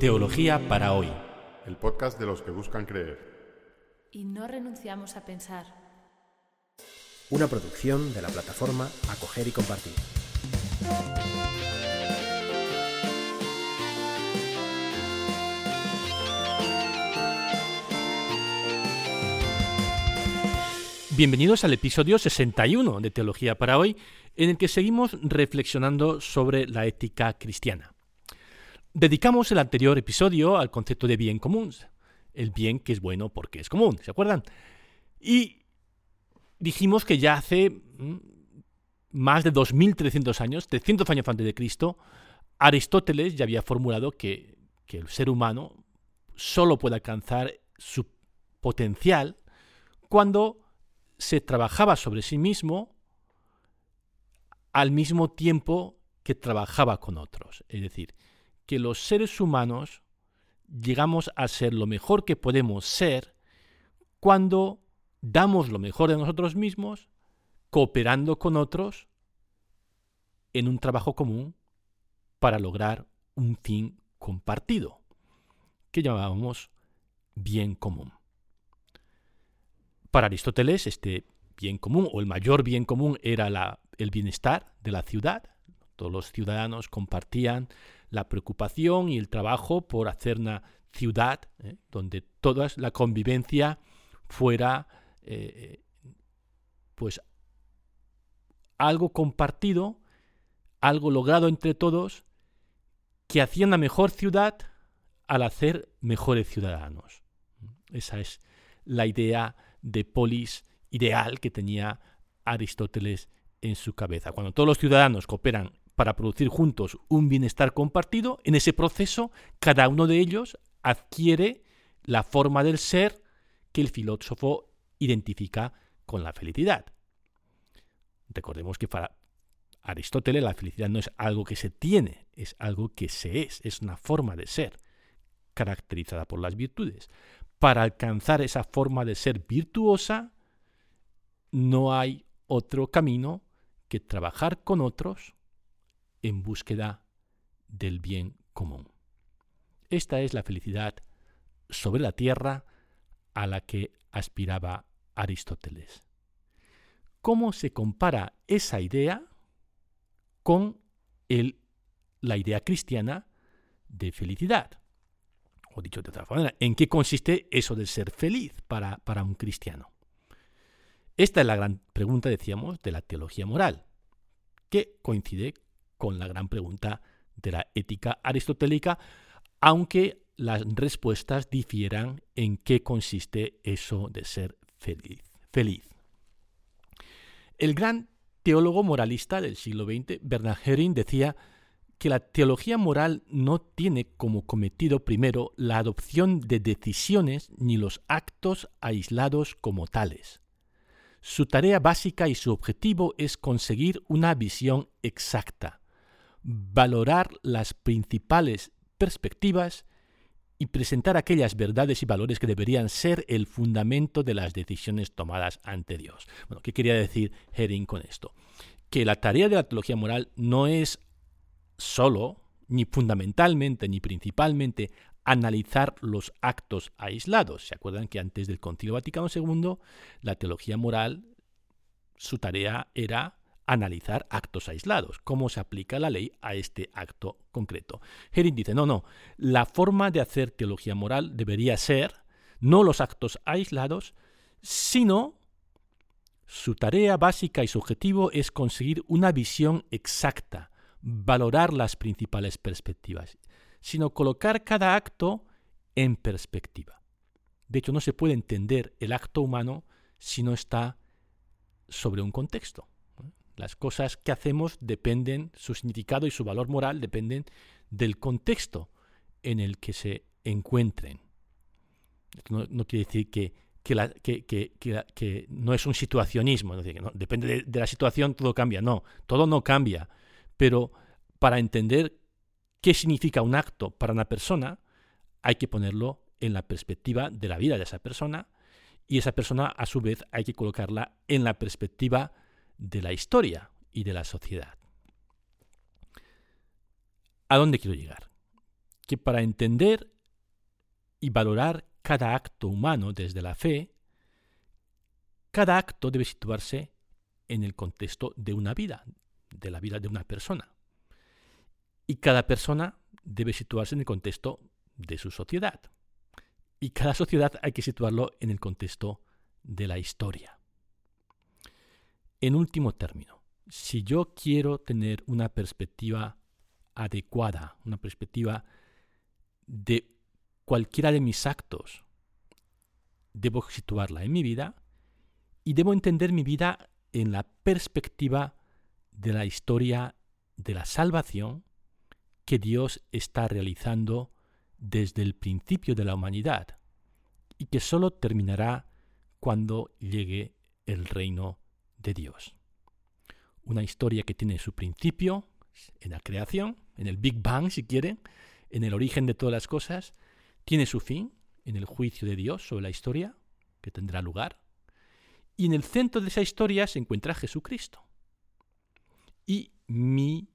Teología para hoy. El podcast de los que buscan creer. Y no renunciamos a pensar. Una producción de la plataforma Acoger y Compartir. Bienvenidos al episodio 61 de Teología para hoy, en el que seguimos reflexionando sobre la ética cristiana. Dedicamos el anterior episodio al concepto de bien común, el bien que es bueno porque es común, ¿se acuerdan? Y dijimos que ya hace mm, más de 2.300 años, 300 años antes de Cristo, Aristóteles ya había formulado que, que el ser humano solo puede alcanzar su potencial cuando se trabajaba sobre sí mismo al mismo tiempo que trabajaba con otros. Es decir, que los seres humanos llegamos a ser lo mejor que podemos ser cuando damos lo mejor de nosotros mismos, cooperando con otros en un trabajo común para lograr un fin compartido, que llamábamos bien común. Para Aristóteles, este bien común o el mayor bien común era la, el bienestar de la ciudad. Todos los ciudadanos compartían la preocupación y el trabajo por hacer una ciudad ¿eh? donde toda la convivencia fuera eh, pues algo compartido, algo logrado entre todos, que hacía una mejor ciudad al hacer mejores ciudadanos. Esa es la idea de polis ideal que tenía Aristóteles en su cabeza. Cuando todos los ciudadanos cooperan para producir juntos un bienestar compartido, en ese proceso cada uno de ellos adquiere la forma del ser que el filósofo identifica con la felicidad. Recordemos que para Aristóteles la felicidad no es algo que se tiene, es algo que se es, es una forma de ser, caracterizada por las virtudes para alcanzar esa forma de ser virtuosa, no hay otro camino que trabajar con otros en búsqueda del bien común. Esta es la felicidad sobre la tierra a la que aspiraba Aristóteles. ¿Cómo se compara esa idea con el, la idea cristiana de felicidad? O dicho de otra manera, ¿en qué consiste eso de ser feliz para, para un cristiano? Esta es la gran pregunta, decíamos, de la teología moral, que coincide con la gran pregunta de la ética aristotélica, aunque las respuestas difieran en qué consiste eso de ser feliz. El gran teólogo moralista del siglo XX, Bernard Herring, decía que la teología moral no tiene como cometido primero la adopción de decisiones ni los actos aislados como tales. Su tarea básica y su objetivo es conseguir una visión exacta, valorar las principales perspectivas y presentar aquellas verdades y valores que deberían ser el fundamento de las decisiones tomadas ante Dios. Bueno, ¿qué quería decir Herring con esto? Que la tarea de la teología moral no es solo, ni fundamentalmente, ni principalmente analizar los actos aislados. ¿Se acuerdan que antes del Concilio Vaticano II la teología moral, su tarea era analizar actos aislados, cómo se aplica la ley a este acto concreto. Herring dice, no, no, la forma de hacer teología moral debería ser no los actos aislados, sino su tarea básica y su objetivo es conseguir una visión exacta, valorar las principales perspectivas, sino colocar cada acto en perspectiva. De hecho, no se puede entender el acto humano si no está sobre un contexto. Las cosas que hacemos dependen, su significado y su valor moral dependen del contexto en el que se encuentren. no, quiere decir que, que, no es un situacionismo, depende de, de la situación, todo cambia. No, todo no cambia pero para entender qué significa un acto para una persona, hay que ponerlo en la perspectiva de la vida de esa persona y esa persona a su vez hay que colocarla en la perspectiva de la historia y de la sociedad. ¿A dónde quiero llegar? que para entender y valorar cada acto humano desde la fe, cada acto debe situarse en el contexto de una vida, de la vida de una persona. Y cada persona debe situarse en el contexto de su sociedad. Y cada sociedad hay que situarlo en el contexto de la historia. En último término, si yo quiero tener una perspectiva adecuada, una perspectiva de cualquiera de mis actos, debo situarla en mi vida y debo entender mi vida en la perspectiva de la historia de la salvación que Dios está realizando desde el principio de la humanidad y que sólo terminará cuando llegue el reino de Dios. Una historia que tiene su principio en la creación, en el Big Bang si quieren, en el origen de todas las cosas, tiene su fin en el juicio de Dios sobre la historia que tendrá lugar, y en el centro de esa historia se encuentra Jesucristo. Y mi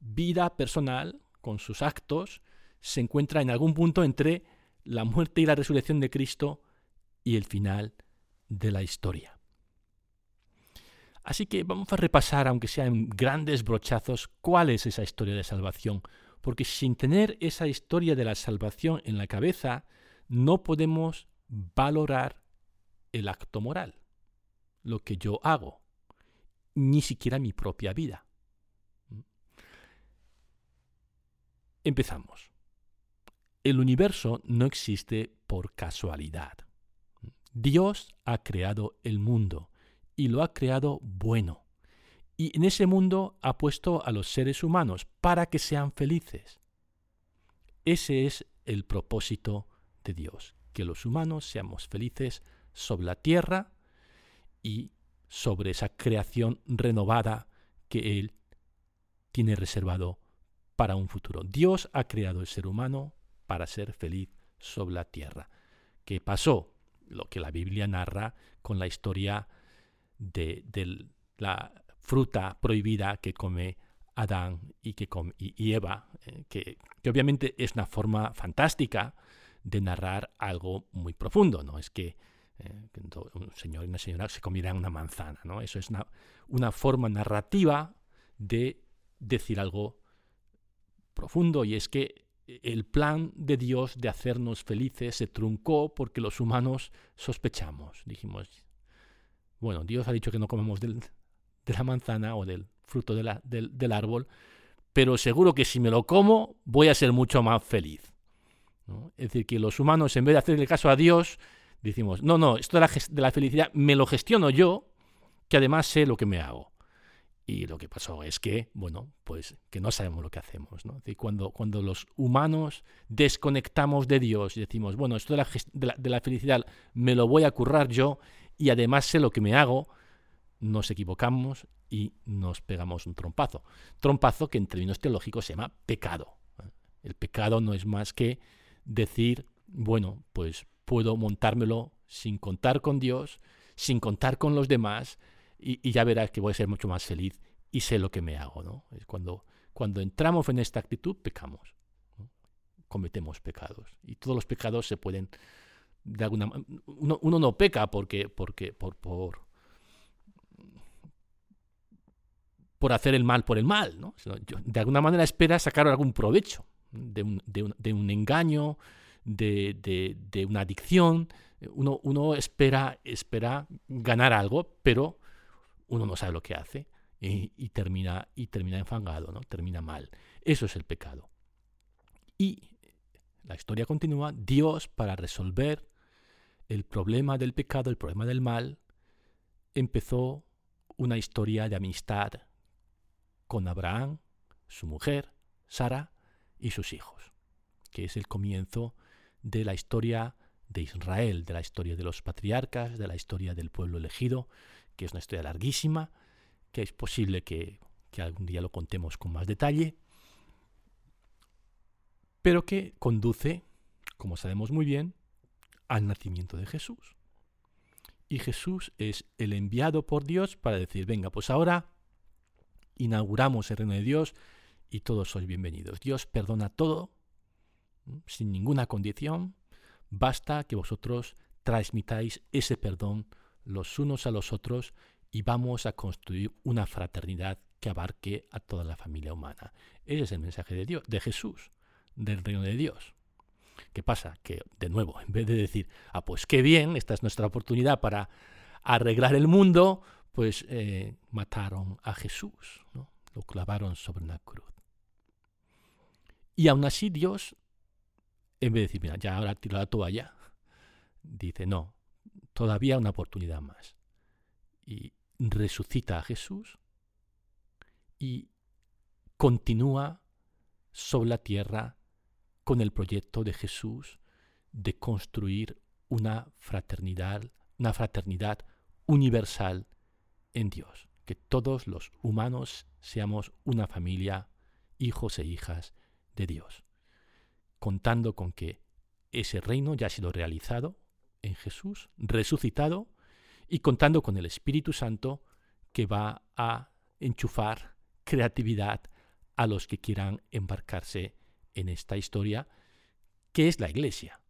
vida personal, con sus actos, se encuentra en algún punto entre la muerte y la resurrección de Cristo y el final de la historia. Así que vamos a repasar, aunque sea en grandes brochazos, cuál es esa historia de salvación, porque sin tener esa historia de la salvación en la cabeza, no podemos valorar el acto moral lo que yo hago, ni siquiera mi propia vida. Empezamos. El universo no existe por casualidad. Dios ha creado el mundo y lo ha creado bueno. Y en ese mundo ha puesto a los seres humanos para que sean felices. Ese es el propósito de Dios, que los humanos seamos felices sobre la tierra y sobre esa creación renovada que Él tiene reservado para un futuro. Dios ha creado el ser humano para ser feliz sobre la tierra. ¿Qué pasó? Lo que la Biblia narra con la historia de, la fruta prohibida que come Adán y, que come, y, Eva, eh, que, que, obviamente es una forma fantástica de narrar algo muy profundo, ¿no? Es que eh, un señor y una señora se comieran una manzana. ¿no? Eso es una, una forma narrativa de decir algo profundo y es que el plan de Dios de hacernos felices se truncó porque los humanos sospechamos. Dijimos, bueno, Dios ha dicho que no comemos de la manzana o del fruto del, del, árbol, pero seguro que si me lo como voy a ser mucho más feliz. Es decir, que los humanos en vez de hacerle caso a Dios, decimos, no, no, esto de la, felicidad me lo gestiono yo, que además sé lo que me hago. Y lo que pasó es que, bueno, pues que no sabemos lo que hacemos. ¿no? cuando, cuando los humanos desconectamos de Dios y decimos, bueno, esto de la, de, la, de la, felicidad me lo voy a currar yo y además sé lo que me hago, nos equivocamos y nos pegamos un trompazo. Trompazo que en términos teológicos se llama pecado. El pecado no es más que decir, bueno, pues puedo montármelo sin contar con Dios, sin contar con los demás, y, ya verás que voy a ser mucho más feliz y sé lo que me hago. ¿no? Es cuando, cuando entramos en esta actitud, pecamos, cometemos pecados. Y todos los pecados se pueden, de alguna uno, no peca porque, porque por, por, por hacer el mal por el mal, ¿no? de alguna manera espera sacar algún provecho de un, de un, de engaño, de, de, una adicción. Uno, uno espera, espera ganar algo, pero uno no sabe lo que hace y, termina, y termina enfangado, ¿no? termina mal. Eso es el pecado. Y la historia continúa. Dios, para resolver el problema del pecado, el problema del mal, empezó una historia de amistad con Abraham, su mujer, Sara, y sus hijos, que es el comienzo de la historia de Israel, de la historia de los patriarcas, de la historia del pueblo elegido, que es una historia larguísima, que es posible que, algún día lo contemos con más detalle, pero que conduce, como sabemos muy bien, al nacimiento de Jesús. Y Jesús es el enviado por Dios para decir, venga, pues ahora inauguramos el reino de Dios y todos sois bienvenidos. Dios perdona todo sin ninguna condición, basta que vosotros transmitáis ese perdón los unos a los otros y vamos a construir una fraternidad que abarque a toda la familia humana. Ese es el mensaje de Dios, de Jesús, del reino de Dios. ¿Qué pasa? Que, de nuevo, en vez de decir, ah, pues qué bien, esta es nuestra oportunidad para arreglar el mundo, pues eh, mataron a Jesús, ¿no? lo clavaron sobre una cruz. Y aún así Dios, en vez de decir, mira, ya ahora tiro la toalla, dice, no, todavía una oportunidad más. Y resucita a Jesús y continúa sobre la tierra con el proyecto de Jesús de construir una fraternidad, una fraternidad universal en Dios, que todos los humanos seamos una familia, hijos e hijas de Dios, contando con que ese reino ya ha sido realizado en Jesús, resucitado, y contando con el Espíritu Santo que va a enchufar creatividad a los que quieran embarcarse en esta historia, que es la Iglesia.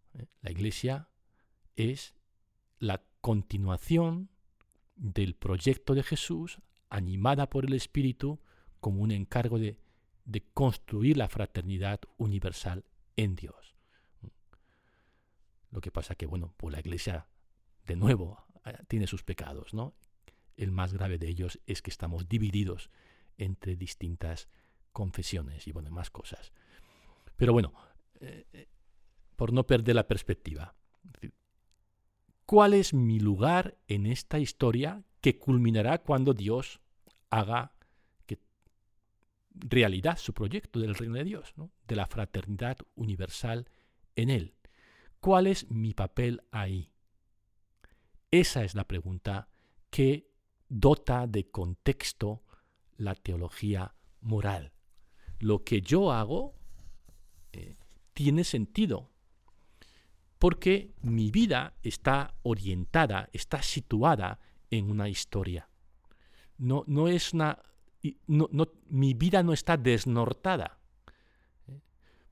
La Iglesia es la continuación del proyecto de Jesús, animada por el Espíritu, como un encargo de, de construir la fraternidad universal en Dios. Lo que pasa que, bueno, pues la Iglesia, de nuevo, tiene sus pecados, ¿no? El más grave de ellos es que estamos divididos entre distintas confesiones y, bueno, más cosas. Pero bueno, eh, eh, por no perder la perspectiva, ¿cuál es mi lugar en esta historia que culminará cuando Dios haga que realidad su proyecto del reino de Dios, de la fraternidad universal en Él? ¿Cuál es mi papel ahí? Esa es la pregunta que dota de contexto la teología moral. Lo que yo hago eh, tiene sentido, porque mi vida está orientada, está situada en una historia. No, no es una, no, mi vida no está desnortada.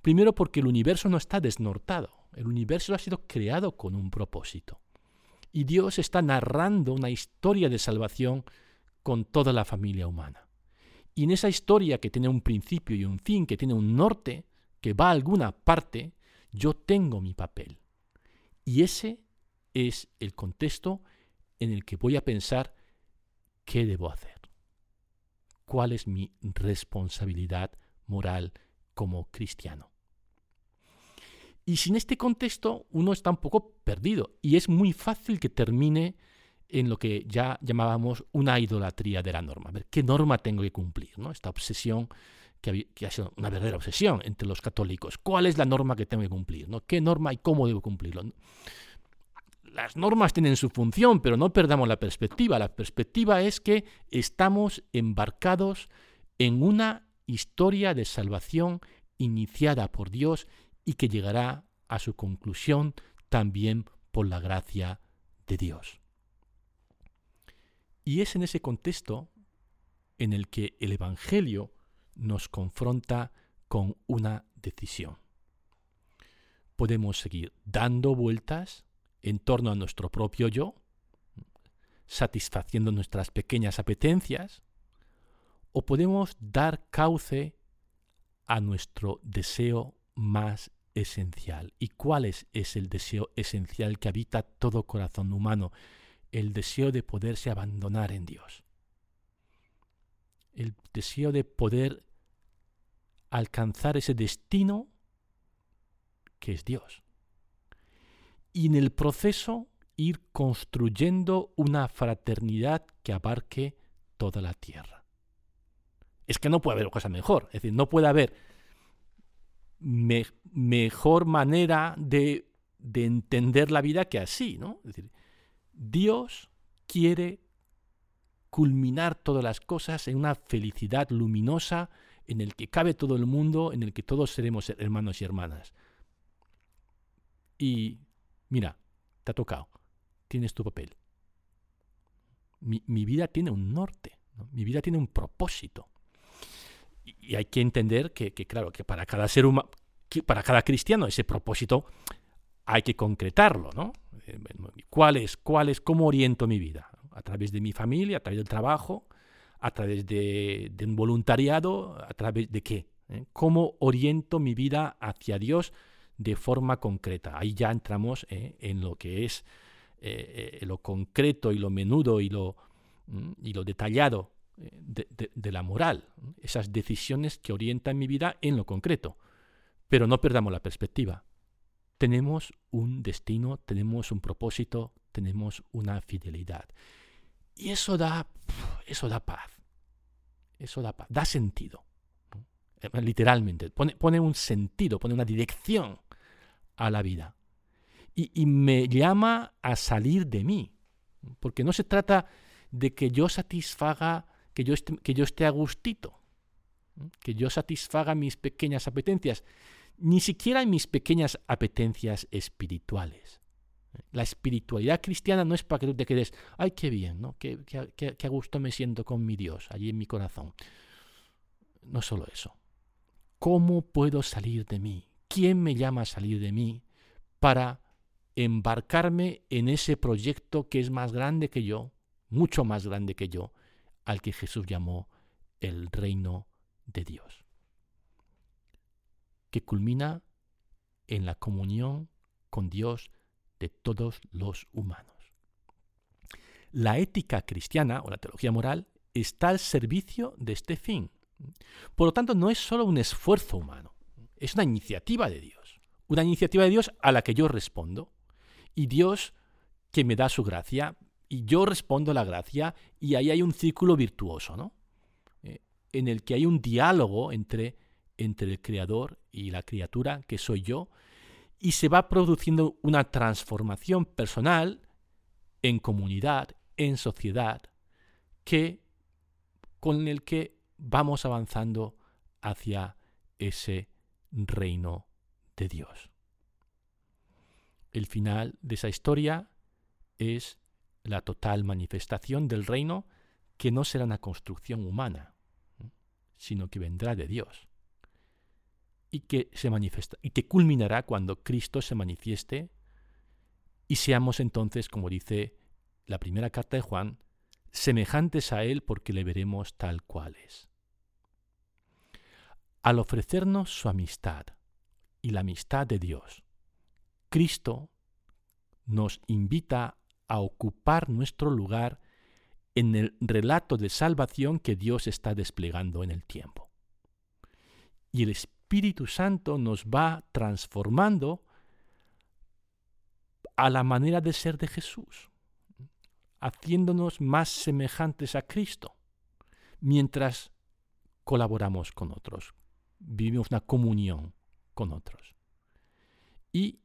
Primero porque el universo no está desnortado. El universo ha sido creado con un propósito. Y Dios está narrando una historia de salvación con toda la familia humana. Y en esa historia que tiene un principio y un fin, que tiene un norte, que va a alguna parte, yo tengo mi papel. Y ese es el contexto en el que voy a pensar qué debo hacer. ¿Cuál es mi responsabilidad moral como cristiano? Y sin este contexto uno está un poco perdido y es muy fácil que termine en lo que ya llamábamos una idolatría de la norma. Ver, ¿qué norma tengo que cumplir? ¿no? Esta obsesión que, ha sido una verdadera obsesión entre los católicos. ¿Cuál es la norma que tengo que cumplir? ¿no? ¿Qué norma y cómo debo cumplirlo? Las normas tienen su función, pero no perdamos la perspectiva. La perspectiva es que estamos embarcados en una historia de salvación iniciada por Dios y que llegará a su conclusión también por la gracia de Dios. Y es en ese contexto en el que el Evangelio nos confronta con una decisión. Podemos seguir dando vueltas en torno a nuestro propio yo, satisfaciendo nuestras pequeñas apetencias, o podemos dar cauce a nuestro deseo más esencial. ¿Y cuál es, es el deseo esencial que habita todo corazón humano? El deseo de poderse abandonar en Dios el deseo de poder alcanzar ese destino que es Dios. Y en el proceso ir construyendo una fraternidad que abarque toda la tierra. Es que no puede haber cosa mejor, es decir, no puede haber mejor manera de, de entender la vida que así, ¿no? Es decir, Dios quiere culminar todas las cosas en una felicidad luminosa en el que cabe todo el mundo, en el que todos seremos hermanos y hermanas. Y mira, te ha tocado, tienes tu papel. Mi, vida tiene un norte, mi vida tiene un propósito. Y, hay que entender que, claro, que para cada ser humano, para cada cristiano ese propósito hay que concretarlo, ¿no? Eh, ¿Cuál es, cuál es, cómo oriento mi vida? A través de mi familia, a través del trabajo, a través de, un voluntariado, a través de qué? ¿Eh? ¿Cómo oriento mi vida hacia Dios de forma concreta? Ahí ya entramos ¿eh? en lo que es lo concreto y lo menudo y lo, mm, y lo detallado de, de, la moral, esas decisiones que orientan mi vida en lo concreto. Pero no perdamos la perspectiva tenemos un destino, tenemos un propósito, tenemos una fidelidad. Y eso da, eso da paz. Eso da paz, da sentido. Eh, literalmente, pone, pone, un sentido, pone una dirección a la vida. Y, y me llama a salir de mí. Porque no se trata de que yo satisfaga, que yo que yo esté a gustito, que yo satisfaga mis pequeñas apetencias, ni siquiera mis pequeñas apetencias espirituales. La espiritualidad cristiana no es para que tú te quedes, ay, qué bien, ¿no? Qué, qué, a gusto me siento con mi Dios, allí en mi corazón. No solo eso. ¿Cómo puedo salir de mí? ¿Quién me llama a salir de mí para embarcarme en ese proyecto que es más grande que yo, mucho más grande que yo, al que Jesús llamó el reino de Dios? que culmina en la comunión con Dios de todos los humanos. La ética cristiana o la teología moral está al servicio de este fin. Por lo tanto, no es solo un esfuerzo humano, es una iniciativa de Dios. Una iniciativa de Dios a la que yo respondo. Y Dios que me da su gracia, y yo respondo la gracia, y ahí hay un círculo virtuoso, ¿no? Eh, en el que hay un diálogo entre entre el creador y la criatura, que soy yo, y se va produciendo una transformación personal en comunidad, en sociedad, que con el que vamos avanzando hacia ese reino de Dios. El final de esa historia es la total manifestación del reino que no será una construcción humana, sino que vendrá de Dios y que se manifiesta y que culminará cuando Cristo se manifieste y seamos entonces, como dice la primera carta de Juan, semejantes a Él porque le veremos tal cual es. Al ofrecernos su amistad y la amistad de Dios, Cristo nos invita a ocupar nuestro lugar en el relato de salvación que Dios está desplegando en el tiempo. Y el Espíritu Santo nos va transformando a la manera de ser de Jesús, haciéndonos más semejantes a Cristo, mientras colaboramos con otros, vivimos una comunión con otros. Y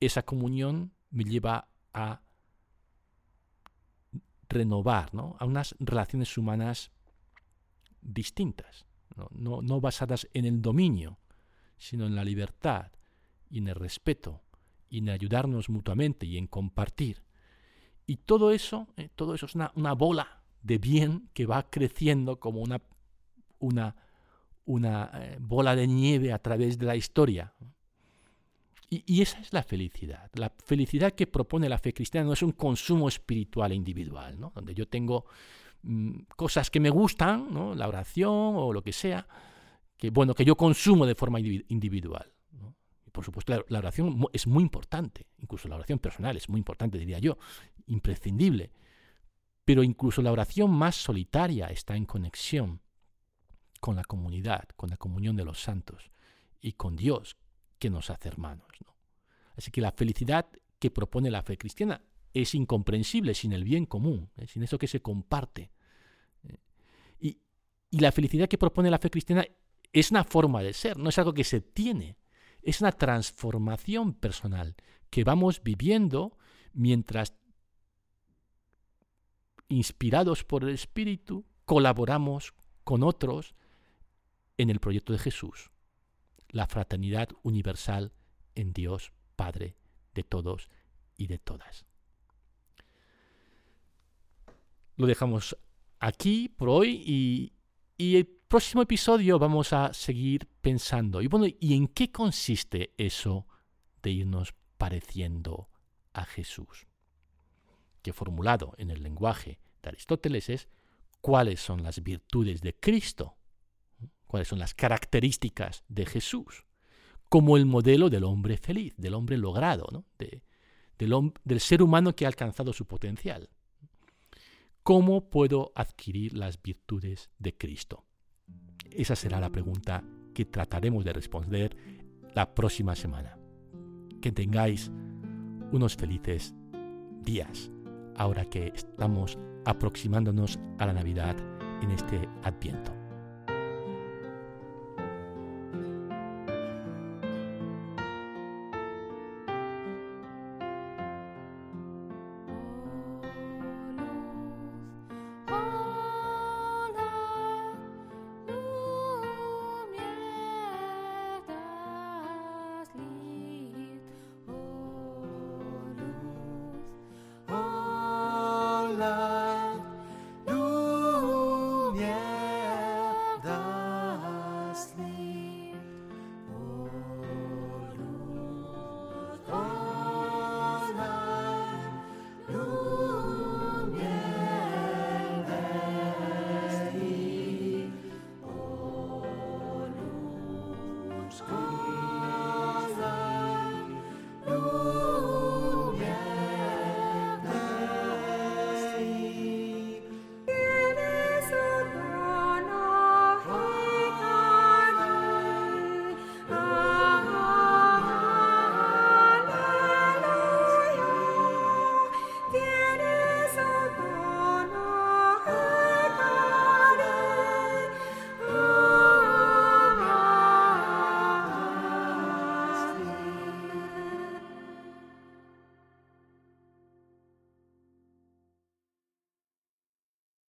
esa comunión me lleva a renovar, a unas relaciones humanas distintas no, basadas en el dominio, sino en la libertad y en el respeto y en ayudarnos mutuamente y en compartir. Y todo eso, eh, todo eso es una, bola de bien que va creciendo como una, una, una eh, bola de nieve a través de la historia. Y, esa es la felicidad. La felicidad que propone la fe cristiana no es un consumo espiritual e individual, ¿no? donde yo tengo cosas que me gustan, la oración o lo que sea, que, bueno, que yo consumo de forma individual. Por supuesto, la, oración es muy importante, incluso la oración personal es muy importante, diría yo, imprescindible. Pero incluso la oración más solitaria está en conexión con la comunidad, con la comunión de los santos y con Dios que nos hace hermanos. Así que la felicidad que propone la fe cristiana es incomprensible sin el bien común, ¿eh? sin eso que se comparte. Y la felicidad que propone la fe cristiana es una forma de ser, no es algo que se tiene, es una transformación personal que vamos viviendo mientras, inspirados por el Espíritu, colaboramos con otros en el proyecto de Jesús, la fraternidad universal en Dios Padre de todos y de todas. Lo dejamos aquí por hoy y, próximo episodio vamos a seguir pensando. Y bueno, ¿y en qué consiste eso de irnos pareciendo a Jesús? Que formulado en el lenguaje de Aristóteles es cuáles son las virtudes de Cristo, cuáles son las características de Jesús, como el modelo del hombre feliz, del hombre logrado, ¿no? del ser humano que ha alcanzado su potencial. ¿Cómo puedo adquirir las virtudes de Cristo? Esa será la pregunta que trataremos de responder la próxima semana. Que tengáis unos felices días ahora que estamos aproximándonos a la Navidad en este Adviento. School.